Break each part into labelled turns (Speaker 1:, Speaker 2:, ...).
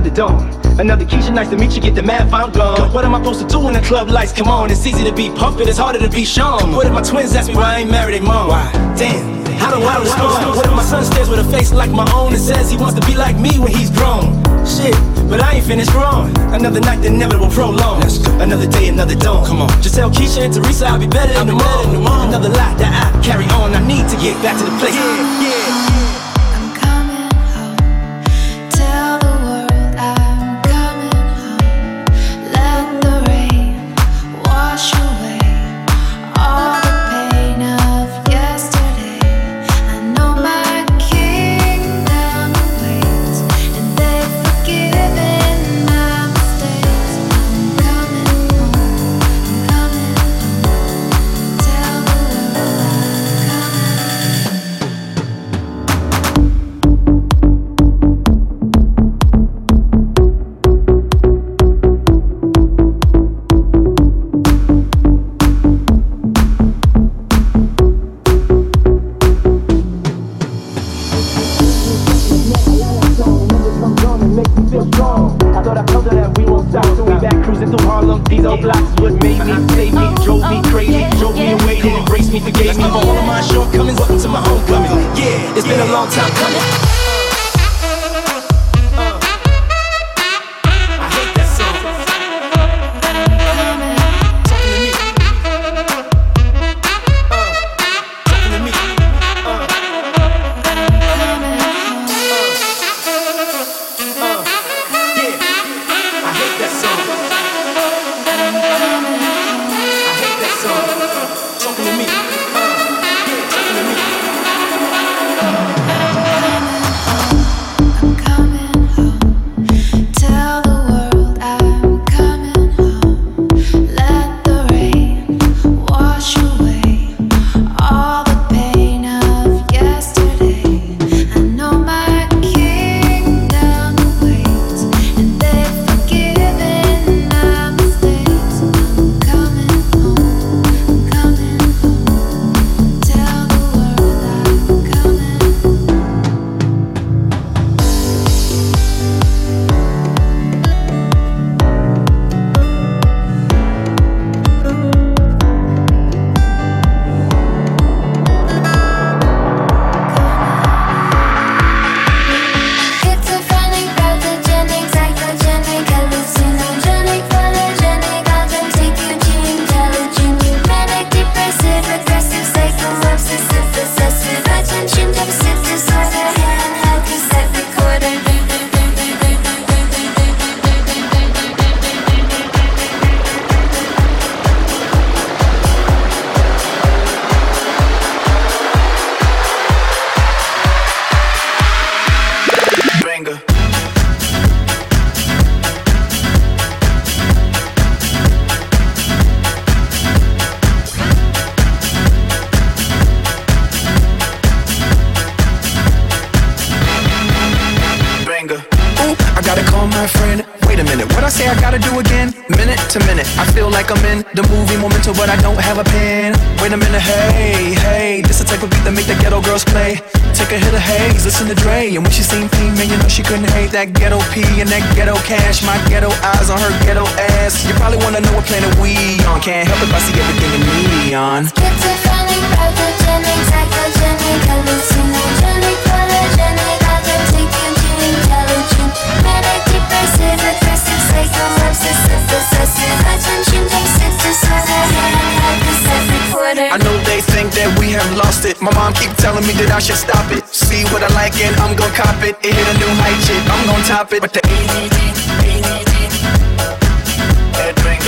Speaker 1: another dome. Another Keisha, nice to meet you, get the math, I'm gone. What am I supposed to do when the club lights come on? It's easy to be pumped, it's harder to be shown. What if my twins ask me why I ain't married they mom? Why? Damn. How do I respond? What if my son stares with a face like my own and says he wants to be like me when he's grown? Shit, but I ain't finished growing. Another night the inevitable will prolong. Another day, another dawn. Come on. Just tell Keisha and Teresa I'll be better in the morning. Another lie that I carry on. I need to get back to the place. Yeah, yeah.
Speaker 2: in the Dre. And when she seen me, man, you know she couldn't hate that ghetto pee and that ghetto cash. My ghetto eyes on her ghetto ass. You probably wanna know what planet we on. Can't help it, I see everything in neon.
Speaker 3: Schizophrenic, pathogenic, psychogenic, hallucinogenic, polygenic. To intelligent, manic, depressive, aggressive, psycho, obsessive. Attention,
Speaker 2: I know they think that we have lost it. My mom keep telling me that I should stop it. See what I like and I'm gon' cop it. It hit a new height, shit. I'm gon' top it. But the
Speaker 4: that drink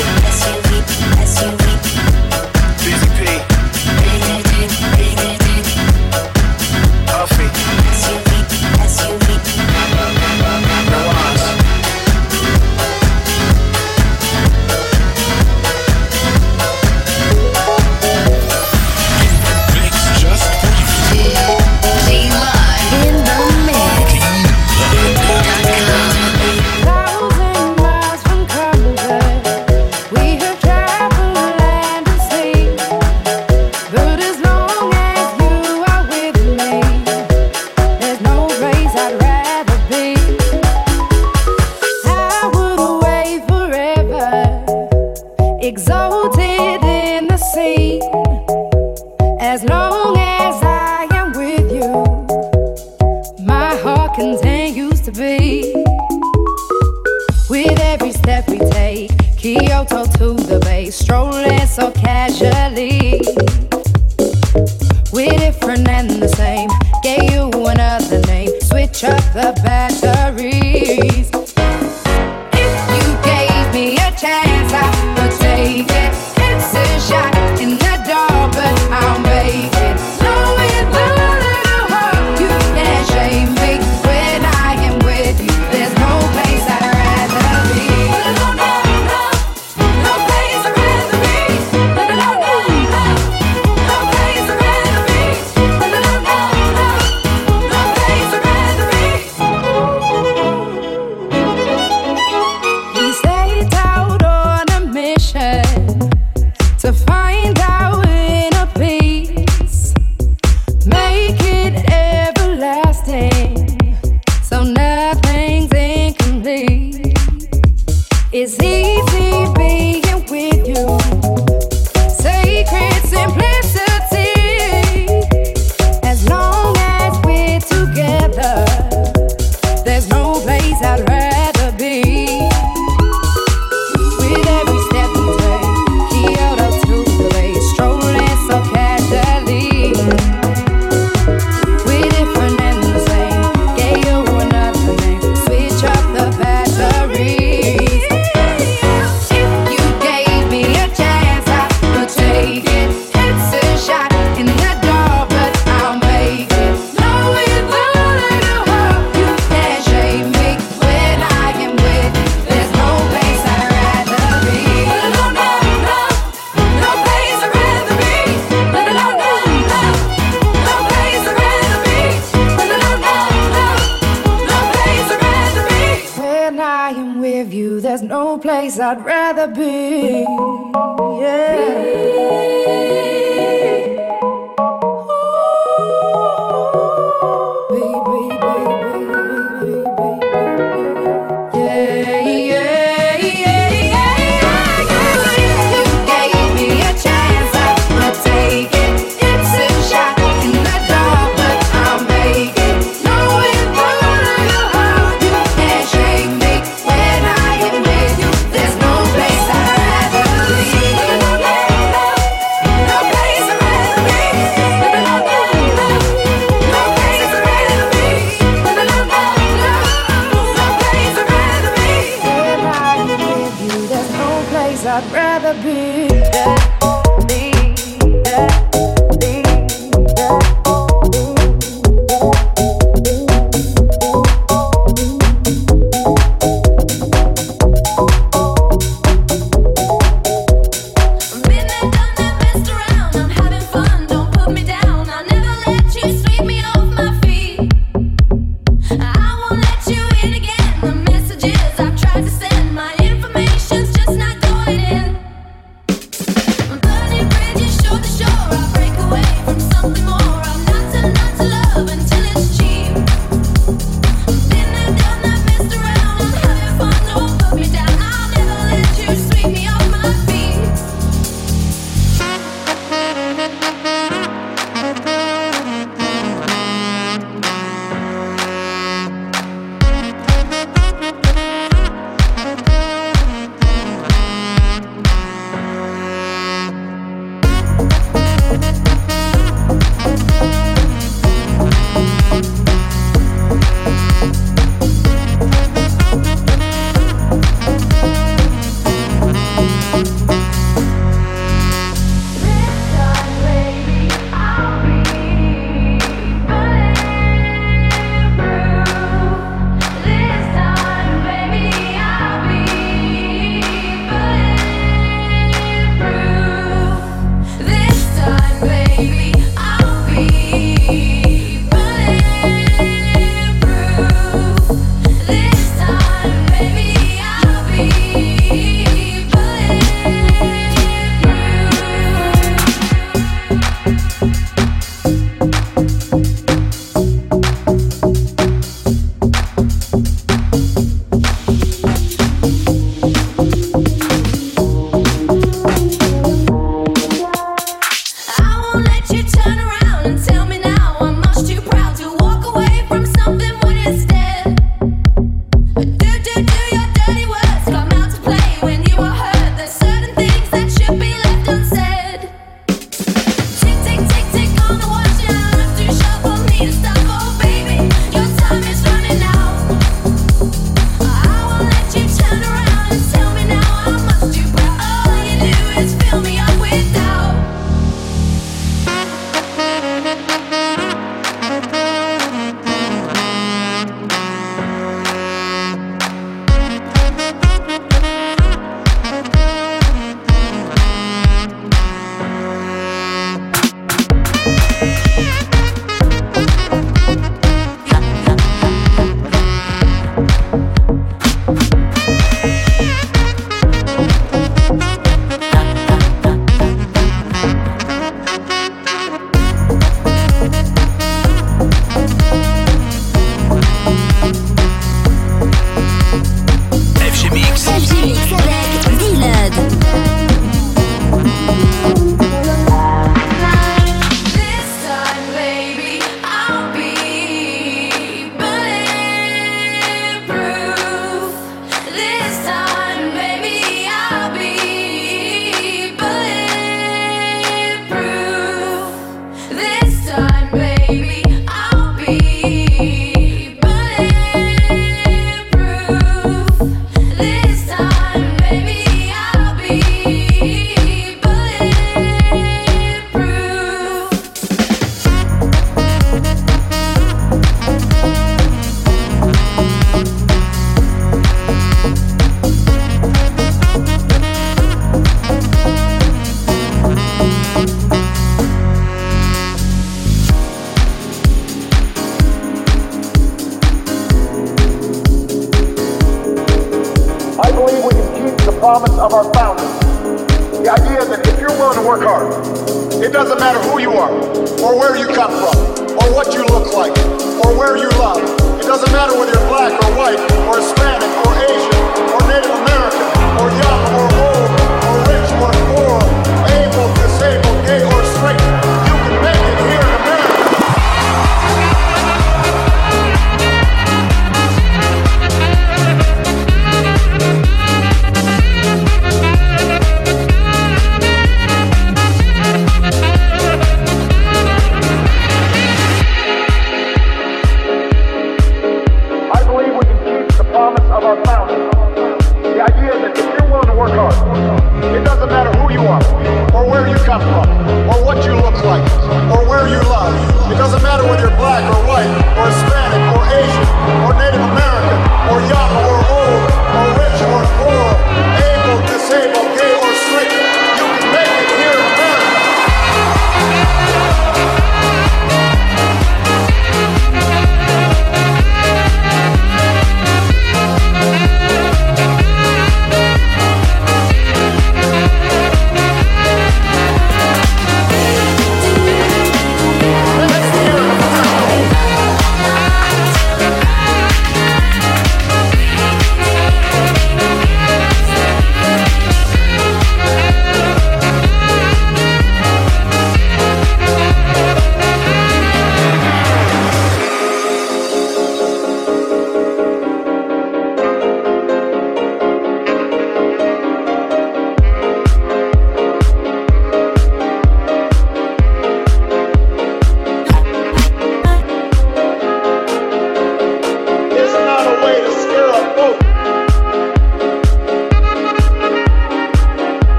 Speaker 4: It's easy being with you.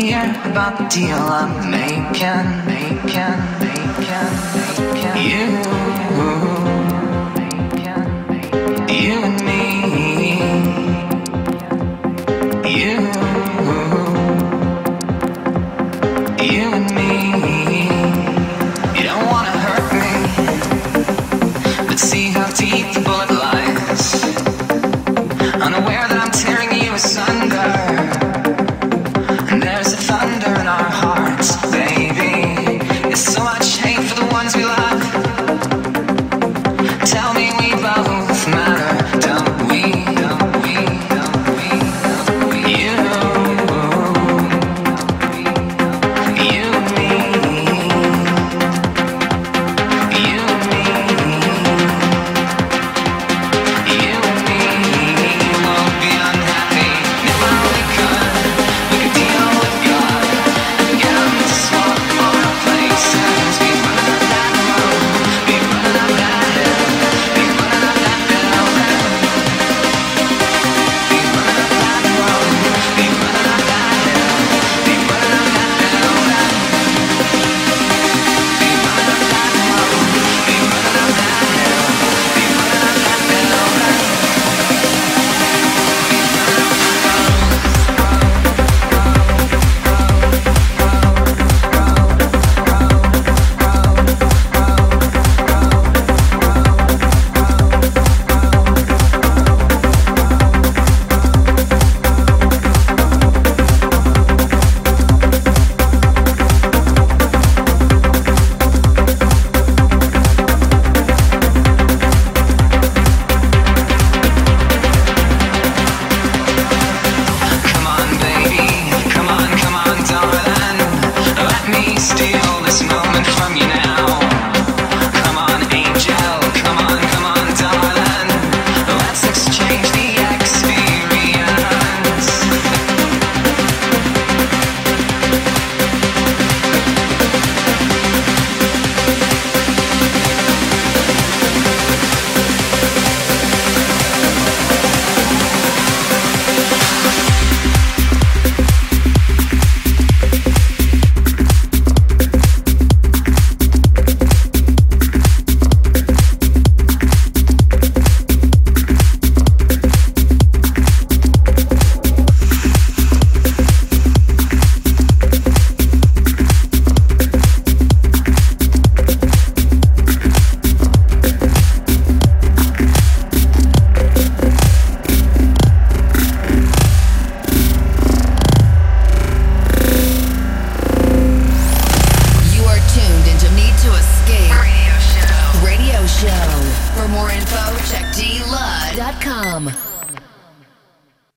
Speaker 5: hear about the deal I'm making, making, making, making. You.